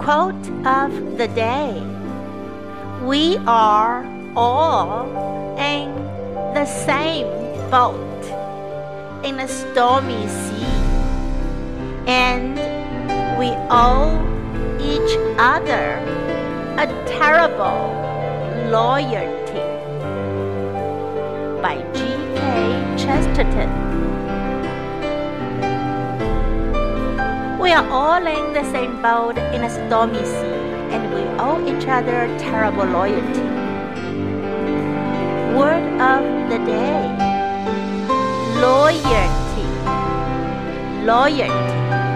Quote of the day We are all in the same boat in a stormy sea, and we owe each other a terrible loyalty. We are all in the same boat in a stormy sea, and we owe each other terrible loyalty. Word of the day loyalty. Loyalty.